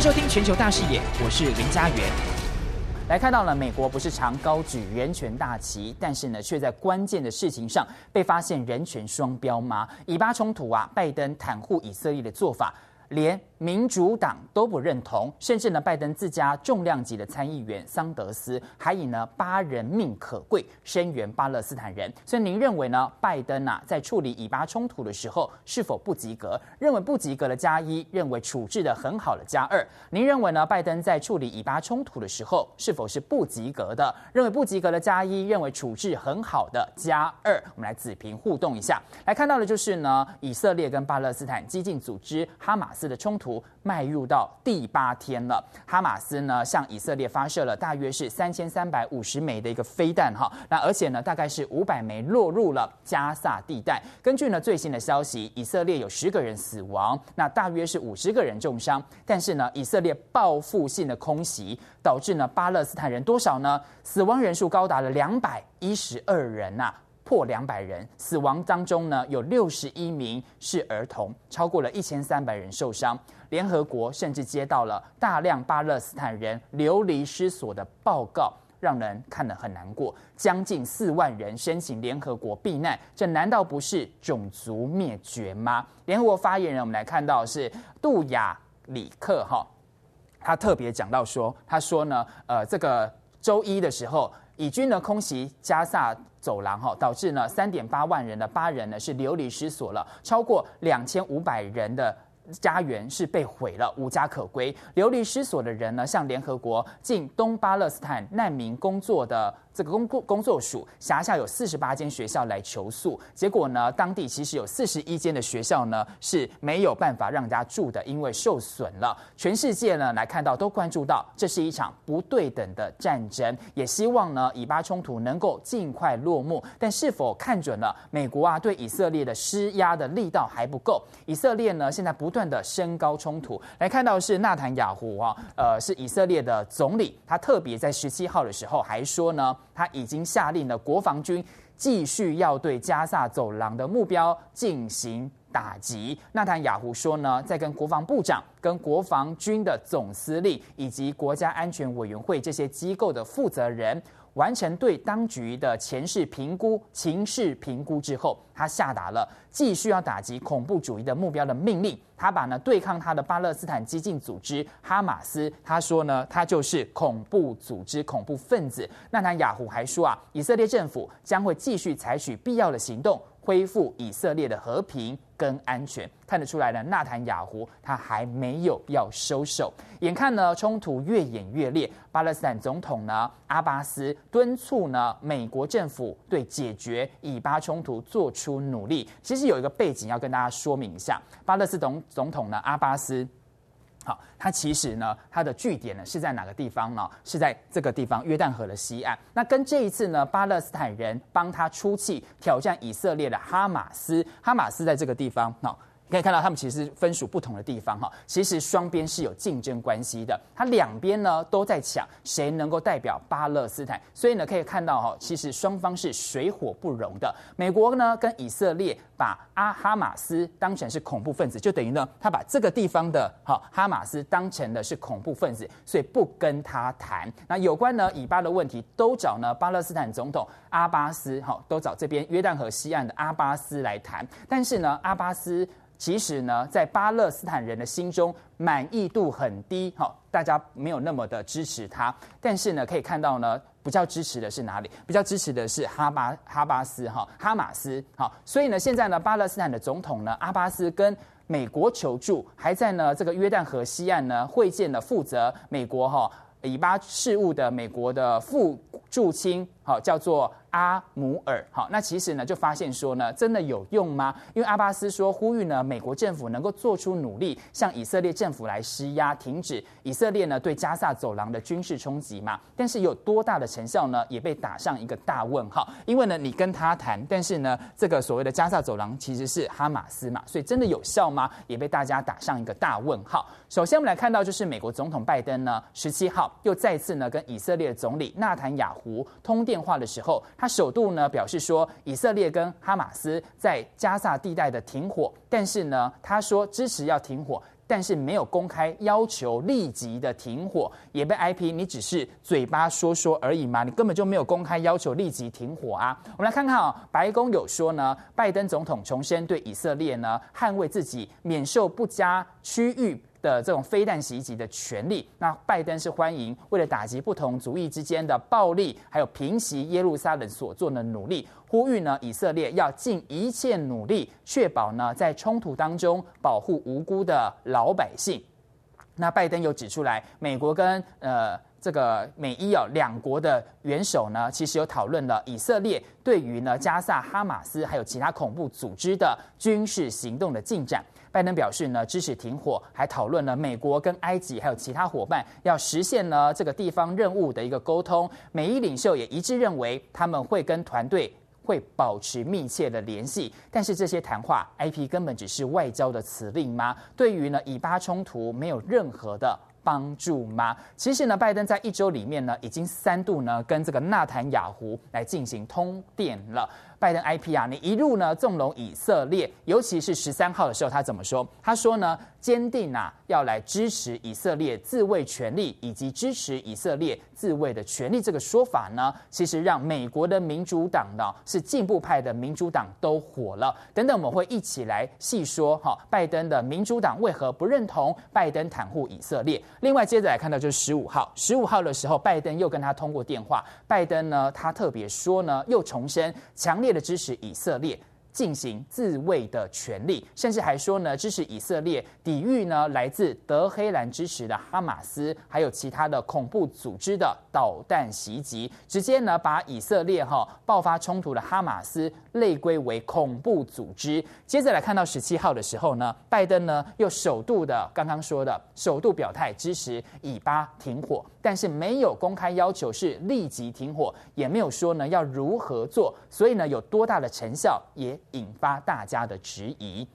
收听全球大视野，我是林家源。来看到了，美国不是常高举人权大旗，但是呢，却在关键的事情上被发现人权双标吗？以巴冲突啊，拜登袒护以色列的做法，连民主党都不认同，甚至呢，拜登自家重量级的参议员桑德斯还以呢巴人命可贵声援巴勒斯坦人。所以您认为呢，拜登啊在处理以巴冲突的时候是否不及格？认为不及格的加一，认为处置的很好的加二。您认为呢，拜登在处理以巴冲突的时候是否是不及格的？认为不及格的加一，认为处置很好的加二。我们来子平互动一下，来看到的就是呢，以色列跟巴勒斯坦激进组织哈马斯的冲突。迈入到第八天了，哈马斯呢向以色列发射了大约是三千三百五十枚的一个飞弹哈，那而且呢大概是五百枚落入了加萨地带。根据呢最新的消息，以色列有十个人死亡，那大约是五十个人重伤。但是呢，以色列报复性的空袭导致呢巴勒斯坦人多少呢？死亡人数高达了两百一十二人呐、啊。破两百人，死亡当中呢有六十一名是儿童，超过了一千三百人受伤。联合国甚至接到了大量巴勒斯坦人流离失所的报告，让人看得很难过。将近四万人申请联合国避难，这难道不是种族灭绝吗？联合国发言人，我们来看到是杜亚里克哈，他特别讲到说，他说呢，呃，这个周一的时候。以军呢空袭加萨走廊，哈，导致呢三点八万人的巴人呢是流离失所了，超过两千五百人的家园是被毁了，无家可归。流离失所的人呢，向联合国进东巴勒斯坦难民工作的。这个工工工作署辖下有四十八间学校来求诉，结果呢，当地其实有四十一间的学校呢是没有办法让人家住的，因为受损了。全世界呢来看到都关注到，这是一场不对等的战争，也希望呢以巴冲突能够尽快落幕。但是否看准了美国啊对以色列的施压的力道还不够？以色列呢现在不断的升高冲突，来看到是纳坦雅胡啊，呃是以色列的总理，他特别在十七号的时候还说呢。他已经下令了国防军继续要对加萨走廊的目标进行打击。纳坦雅胡说呢，在跟国防部长、跟国防军的总司令以及国家安全委员会这些机构的负责人。完成对当局的前世评估、情势评估之后，他下达了继续要打击恐怖主义的目标的命令。他把呢对抗他的巴勒斯坦激进组织哈马斯，他说呢，他就是恐怖组织、恐怖分子。纳坦雅胡还说啊，以色列政府将会继续采取必要的行动。恢复以色列的和平更安全，看得出来呢，纳坦雅胡他还没有要收手。眼看呢冲突越演越烈，巴勒斯坦总统呢阿巴斯敦促呢美国政府对解决以巴冲突做出努力。其实有一个背景要跟大家说明一下，巴勒斯总总统呢阿巴斯。好，它其实呢，它的据点呢是在哪个地方呢？是在这个地方约旦河的西岸。那跟这一次呢，巴勒斯坦人帮他出气挑战以色列的哈马斯，哈马斯在这个地方可以看到，他们其实分属不同的地方哈。其实双边是有竞争关系的，它两边呢都在抢谁能够代表巴勒斯坦。所以呢，可以看到哈，其实双方是水火不容的。美国呢跟以色列把阿哈马斯当成是恐怖分子，就等于呢他把这个地方的哈哈马斯当成的是恐怖分子，所以不跟他谈。那有关呢以巴的问题，都找呢巴勒斯坦总统阿巴斯哈，都找这边约旦河西岸的阿巴斯来谈。但是呢，阿巴斯。其实呢，在巴勒斯坦人的心中满意度很低，哈，大家没有那么的支持他。但是呢，可以看到呢，比较支持的是哪里？比较支持的是哈巴哈巴斯，哈哈马斯，好。所以呢，现在呢，巴勒斯坦的总统呢，阿巴斯跟美国求助，还在呢这个约旦河西岸呢会见了负责美国哈以巴事务的美国的副驻青，好叫做。阿姆尔，好，那其实呢，就发现说呢，真的有用吗？因为阿巴斯说呼吁呢，美国政府能够做出努力，向以色列政府来施压，停止以色列呢对加萨走廊的军事冲击嘛。但是有多大的成效呢？也被打上一个大问号。因为呢，你跟他谈，但是呢，这个所谓的加萨走廊其实是哈马斯嘛，所以真的有效吗？也被大家打上一个大问号。首先，我们来看到就是美国总统拜登呢，十七号又再次呢跟以色列总理纳坦雅胡通电话的时候。他首度呢表示说，以色列跟哈马斯在加萨地带的停火，但是呢，他说支持要停火，但是没有公开要求立即的停火，也被 I P 你只是嘴巴说说而已嘛，你根本就没有公开要求立即停火啊。我们来看看啊、哦，白宫有说呢，拜登总统重申对以色列呢捍卫自己免受不加区域的这种飞弹袭击的权利，那拜登是欢迎为了打击不同族裔之间的暴力，还有平息耶路撒冷所做的努力，呼吁呢以色列要尽一切努力，确保呢在冲突当中保护无辜的老百姓。那拜登又指出来，美国跟呃这个美伊哦两国的元首呢，其实有讨论了以色列对于呢加萨哈马斯还有其他恐怖组织的军事行动的进展。拜登表示呢，支持停火，还讨论了美国跟埃及还有其他伙伴要实现呢这个地方任务的一个沟通。美伊领袖也一致认为，他们会跟团队会保持密切的联系。但是这些谈话，IP 根本只是外交的辞令吗？对于呢以巴冲突没有任何的帮助吗？其实呢，拜登在一周里面呢，已经三度呢跟这个纳坦雅胡来进行通电了。拜登 IP 啊，你一路呢纵容以色列，尤其是十三号的时候，他怎么说？他说呢，坚定啊要来支持以色列自卫权利，以及支持以色列自卫的权利。这个说法呢，其实让美国的民主党呢，是进步派的民主党都火了。等等，我们会一起来细说哈，拜登的民主党为何不认同拜登袒护以色列？另外，接着来看到就是十五号，十五号的时候，拜登又跟他通过电话。拜登呢，他特别说呢，又重申强烈。为了支持以色列。进行自卫的权利，甚至还说呢，支持以色列抵御呢来自德黑兰支持的哈马斯，还有其他的恐怖组织的导弹袭击，直接呢把以色列哈爆发冲突的哈马斯类归为恐怖组织。接着来看到十七号的时候呢，拜登呢又首度的刚刚说的首度表态支持以巴停火，但是没有公开要求是立即停火，也没有说呢要如何做，所以呢有多大的成效也。引发大家的质疑。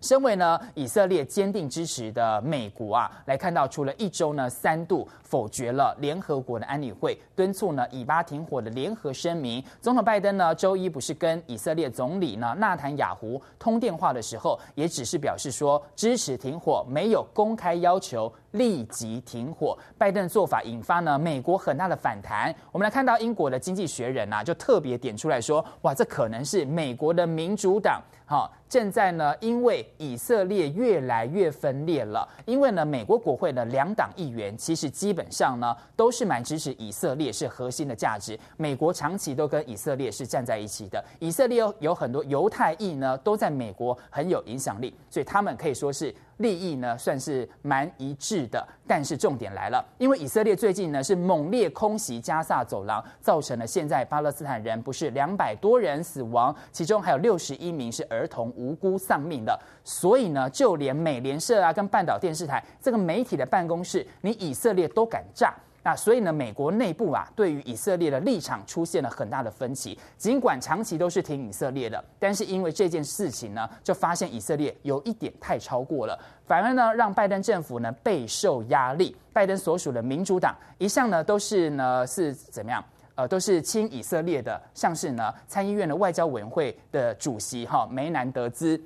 身为呢以色列坚定支持的美国啊，来看到除了一周呢三度否决了联合国的安理会敦促呢以巴停火的联合声明，总统拜登呢周一不是跟以色列总理呢纳坦雅胡通电话的时候，也只是表示说支持停火，没有公开要求立即停火。拜登的做法引发呢美国很大的反弹。我们来看到英国的经济学人啊，就特别点出来说，哇，这可能是美国的民主党。好，正在呢，因为以色列越来越分裂了。因为呢，美国国会的两党议员其实基本上呢都是蛮支持以色列是核心的价值。美国长期都跟以色列是站在一起的。以色列有有很多犹太裔呢，都在美国很有影响力，所以他们可以说是。利益呢算是蛮一致的，但是重点来了，因为以色列最近呢是猛烈空袭加萨走廊，造成了现在巴勒斯坦人不是两百多人死亡，其中还有六十一名是儿童无辜丧命的，所以呢，就连美联社啊跟半岛电视台这个媒体的办公室，你以色列都敢炸。那所以呢，美国内部啊，对于以色列的立场出现了很大的分歧。尽管长期都是挺以色列的，但是因为这件事情呢，就发现以色列有一点太超过了，反而呢，让拜登政府呢备受压力。拜登所属的民主党一向呢都是呢是怎么样？呃，都是亲以色列的，像是呢参议院的外交委员会的主席哈梅南德兹。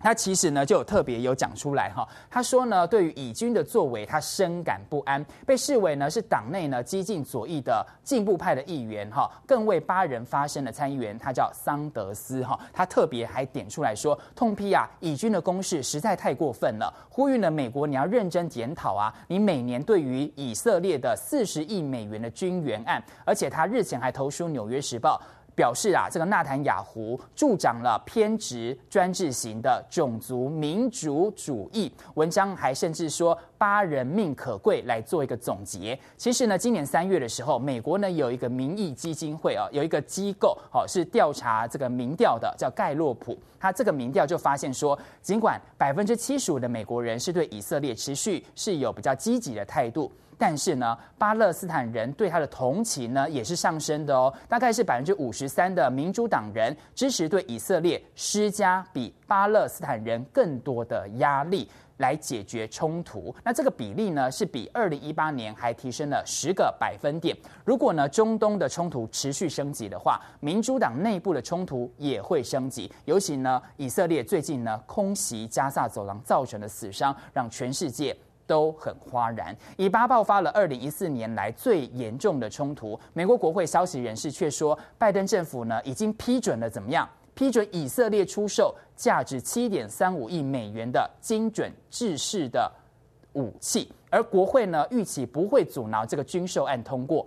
他其实呢就有特别有讲出来哈，他说呢，对于以军的作为，他深感不安，被视为呢是党内呢激进左翼的进步派的议员哈，更为巴人发声的参议员，他叫桑德斯哈，他特别还点出来说，痛批啊以军的攻势实在太过分了，呼吁呢美国你要认真检讨啊，你每年对于以色列的四十亿美元的军援案，而且他日前还投书《纽约时报》。表示啊，这个纳坦雅胡助长了偏执专制型的种族民族主义。文章还甚至说八人命可贵来做一个总结。其实呢，今年三月的时候，美国呢有一个民意基金会啊，有一个机构哦是调查这个民调的，叫盖洛普。他这个民调就发现说，尽管百分之七十五的美国人是对以色列持续是有比较积极的态度。但是呢，巴勒斯坦人对他的同情呢也是上升的哦，大概是百分之五十三的民主党人支持对以色列施加比巴勒斯坦人更多的压力。来解决冲突，那这个比例呢是比二零一八年还提升了十个百分点。如果呢中东的冲突持续升级的话，民主党内部的冲突也会升级。尤其呢，以色列最近呢空袭加萨走廊造成的死伤，让全世界都很哗然。以巴爆发了二零一四年来最严重的冲突，美国国会消息人士却说，拜登政府呢已经批准了怎么样？批准以色列出售价值七点三五亿美元的精准制式的武器，而国会呢预期不会阻挠这个军售案通过。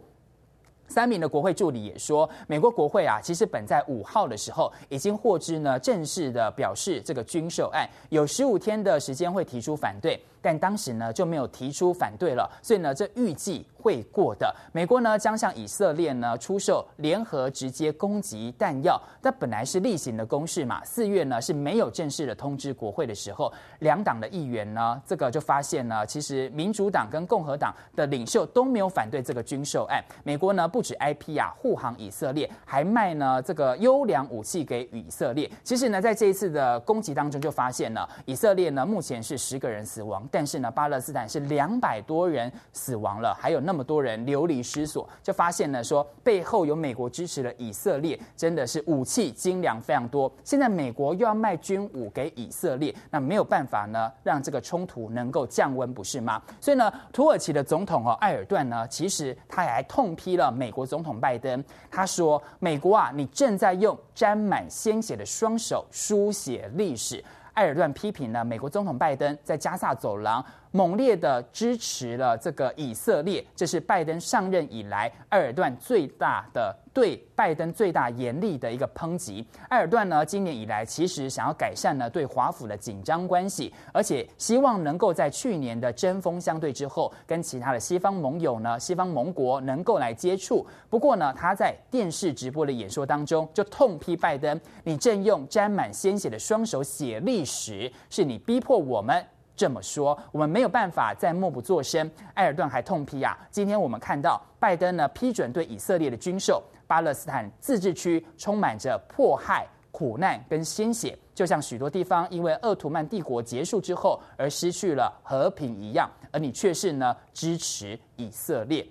三名的国会助理也说，美国国会啊，其实本在五号的时候已经获知呢，正式的表示这个军售案有十五天的时间会提出反对。但当时呢就没有提出反对了，所以呢这预计会过的。美国呢将向以色列呢出售联合直接攻击弹药，这本来是例行的公事嘛。四月呢是没有正式的通知国会的时候，两党的议员呢这个就发现呢，其实民主党跟共和党的领袖都没有反对这个军售案。美国呢不止 IP 啊护航以色列，还卖呢这个优良武器给以色列。其实呢在这一次的攻击当中就发现了，以色列呢目前是十个人死亡。但是呢，巴勒斯坦是两百多人死亡了，还有那么多人流离失所，就发现呢说背后有美国支持的以色列，真的是武器精良非常多。现在美国又要卖军武给以色列，那没有办法呢让这个冲突能够降温，不是吗？所以呢，土耳其的总统哦埃尔段呢，其实他还痛批了美美国总统拜登，他说：“美国啊，你正在用沾满鲜血的双手书写历史。”埃尔段批评了美国总统拜登在加萨走廊猛烈的支持了这个以色列，这是拜登上任以来埃尔段最大的对拜登最大严厉的一个抨击。埃尔段呢，今年以来其实想要改善呢对华府的紧张关系，而且希望能够在去年的针锋相对之后，跟其他的西方盟友呢、西方盟国能够来接触。不过呢，他在电视直播的演说当中就痛批拜登：“你正用沾满鲜血的双手写历史，是你逼迫我们。”这么说，我们没有办法再默不作声。埃尔顿还痛批啊，今天我们看到拜登呢批准对以色列的军售，巴勒斯坦自治区充满着迫害、苦难跟鲜血，就像许多地方因为鄂图曼帝国结束之后而失去了和平一样，而你却是呢支持以色列。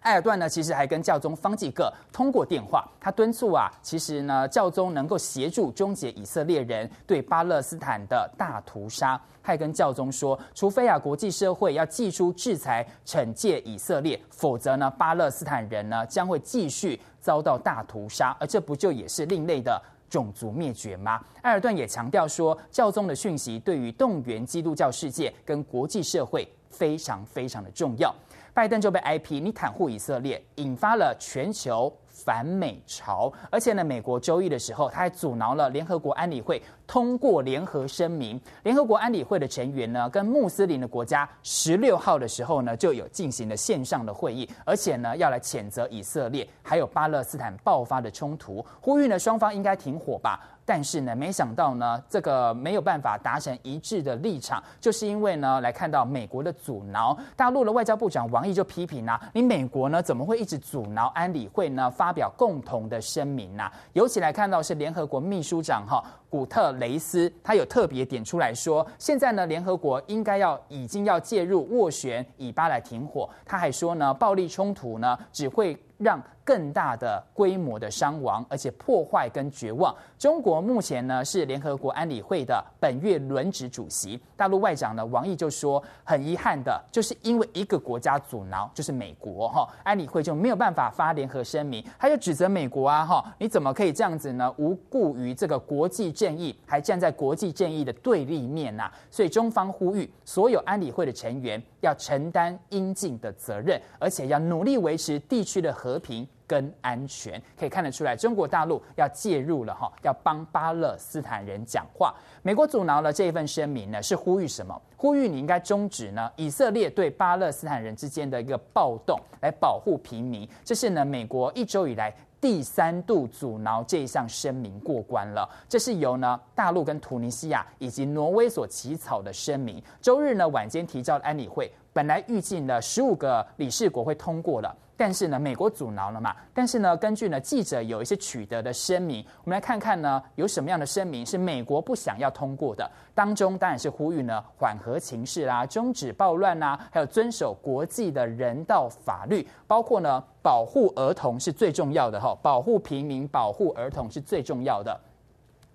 埃尔段呢，其实还跟教宗方济各通过电话，他敦促啊，其实呢，教宗能够协助终结以色列人对巴勒斯坦的大屠杀。他还跟教宗说，除非啊，国际社会要祭出制裁惩戒以色列，否则呢，巴勒斯坦人呢将会继续遭到大屠杀，而这不就也是另类的种族灭绝吗？埃尔段也强调说，教宗的讯息对于动员基督教世界跟国际社会非常非常的重要。拜登就被 IP，你袒护以色列，引发了全球反美潮。而且呢，美国周一的时候，他还阻挠了联合国安理会通过联合声明。联合国安理会的成员呢，跟穆斯林的国家十六号的时候呢，就有进行了线上的会议，而且呢，要来谴责以色列还有巴勒斯坦爆发的冲突，呼吁呢双方应该停火吧。但是呢，没想到呢，这个没有办法达成一致的立场，就是因为呢，来看到美国的阻挠。大陆的外交部长王毅就批评啊，你美国呢怎么会一直阻挠安理会呢发表共同的声明呢？尤其来看到是联合国秘书长哈古特雷斯，他有特别点出来说，现在呢联合国应该要已经要介入斡旋以巴来停火。他还说呢，暴力冲突呢只会让更大的规模的伤亡，而且破坏跟绝望。中国目前呢是联合国安理会的本月轮值主席。大陆外长呢王毅就说，很遗憾的就是因为一个国家阻挠，就是美国哈，安理会就没有办法发联合声明。他就指责美国啊哈，你怎么可以这样子呢？无故于这个国际正义，还站在国际正义的对立面呐。所以中方呼吁所有安理会的成员要承担应尽的责任，而且要努力维持地区的和平。跟安全可以看得出来，中国大陆要介入了哈，要帮巴勒斯坦人讲话。美国阻挠了这一份声明呢，是呼吁什么？呼吁你应该终止呢以色列对巴勒斯坦人之间的一个暴动，来保护平民。这是呢美国一周以来第三度阻挠这一项声明过关了。这是由呢大陆跟突尼西亚以及挪威所起草的声明，周日呢晚间提交的安理会。本来预计呢十五个理事国会通过了。但是呢，美国阻挠了嘛？但是呢，根据呢记者有一些取得的声明，我们来看看呢有什么样的声明是美国不想要通过的。当中当然是呼吁呢缓和情势啦，终止暴乱啦，还有遵守国际的人道法律，包括呢保护儿童是最重要的哈，保护平民、保护儿童是最重要的。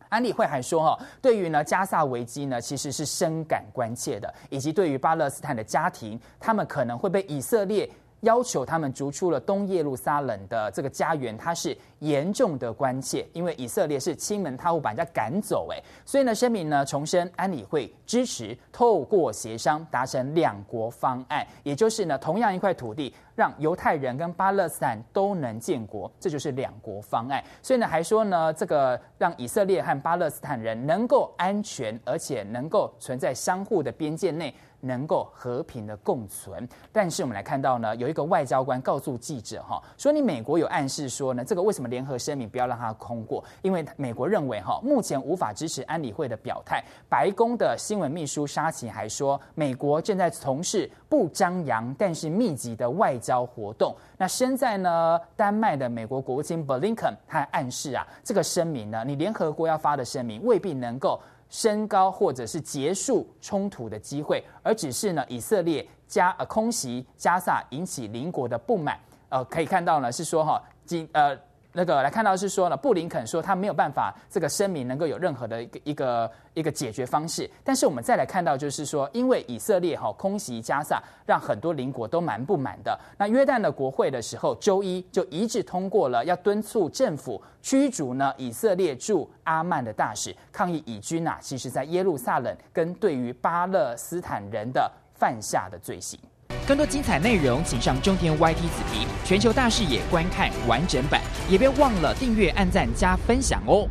安理会还说哈，对于呢加萨危机呢其实是深感关切的，以及对于巴勒斯坦的家庭，他们可能会被以色列。要求他们逐出了东耶路撒冷的这个家园，它是严重的关切，因为以色列是亲门踏户把人家赶走，诶，所以呢，声明呢重申安理会支持透过协商达成两国方案，也就是呢同样一块土地，让犹太人跟巴勒斯坦都能建国，这就是两国方案。所以呢，还说呢这个让以色列和巴勒斯坦人能够安全，而且能够存在相互的边界内。能够和平的共存，但是我们来看到呢，有一个外交官告诉记者哈，说你美国有暗示说呢，这个为什么联合声明不要让它通过？因为美国认为哈，目前无法支持安理会的表态。白宫的新闻秘书沙奇还说，美国正在从事不张扬但是密集的外交活动。那身在呢丹麦的美国国务卿布林肯还暗示啊，这个声明呢，你联合国要发的声明未必能够。升高或者是结束冲突的机会，而只是呢，以色列加呃空袭加萨引起邻国的不满。呃，可以看到呢，是说哈，今呃。那个来看到是说呢，布林肯说他没有办法这个声明能够有任何的一个一个一个解决方式。但是我们再来看到就是说，因为以色列哈空袭加萨，让很多邻国都蛮不满的。那约旦的国会的时候，周一就一致通过了要敦促政府驱逐呢以色列驻阿曼的大使，抗议以军啊，其实在耶路撒冷跟对于巴勒斯坦人的犯下的罪行。更多精彩内容，请上中天 YT 子皮全球大视野观看完整版，也别忘了订阅、按赞、加分享哦。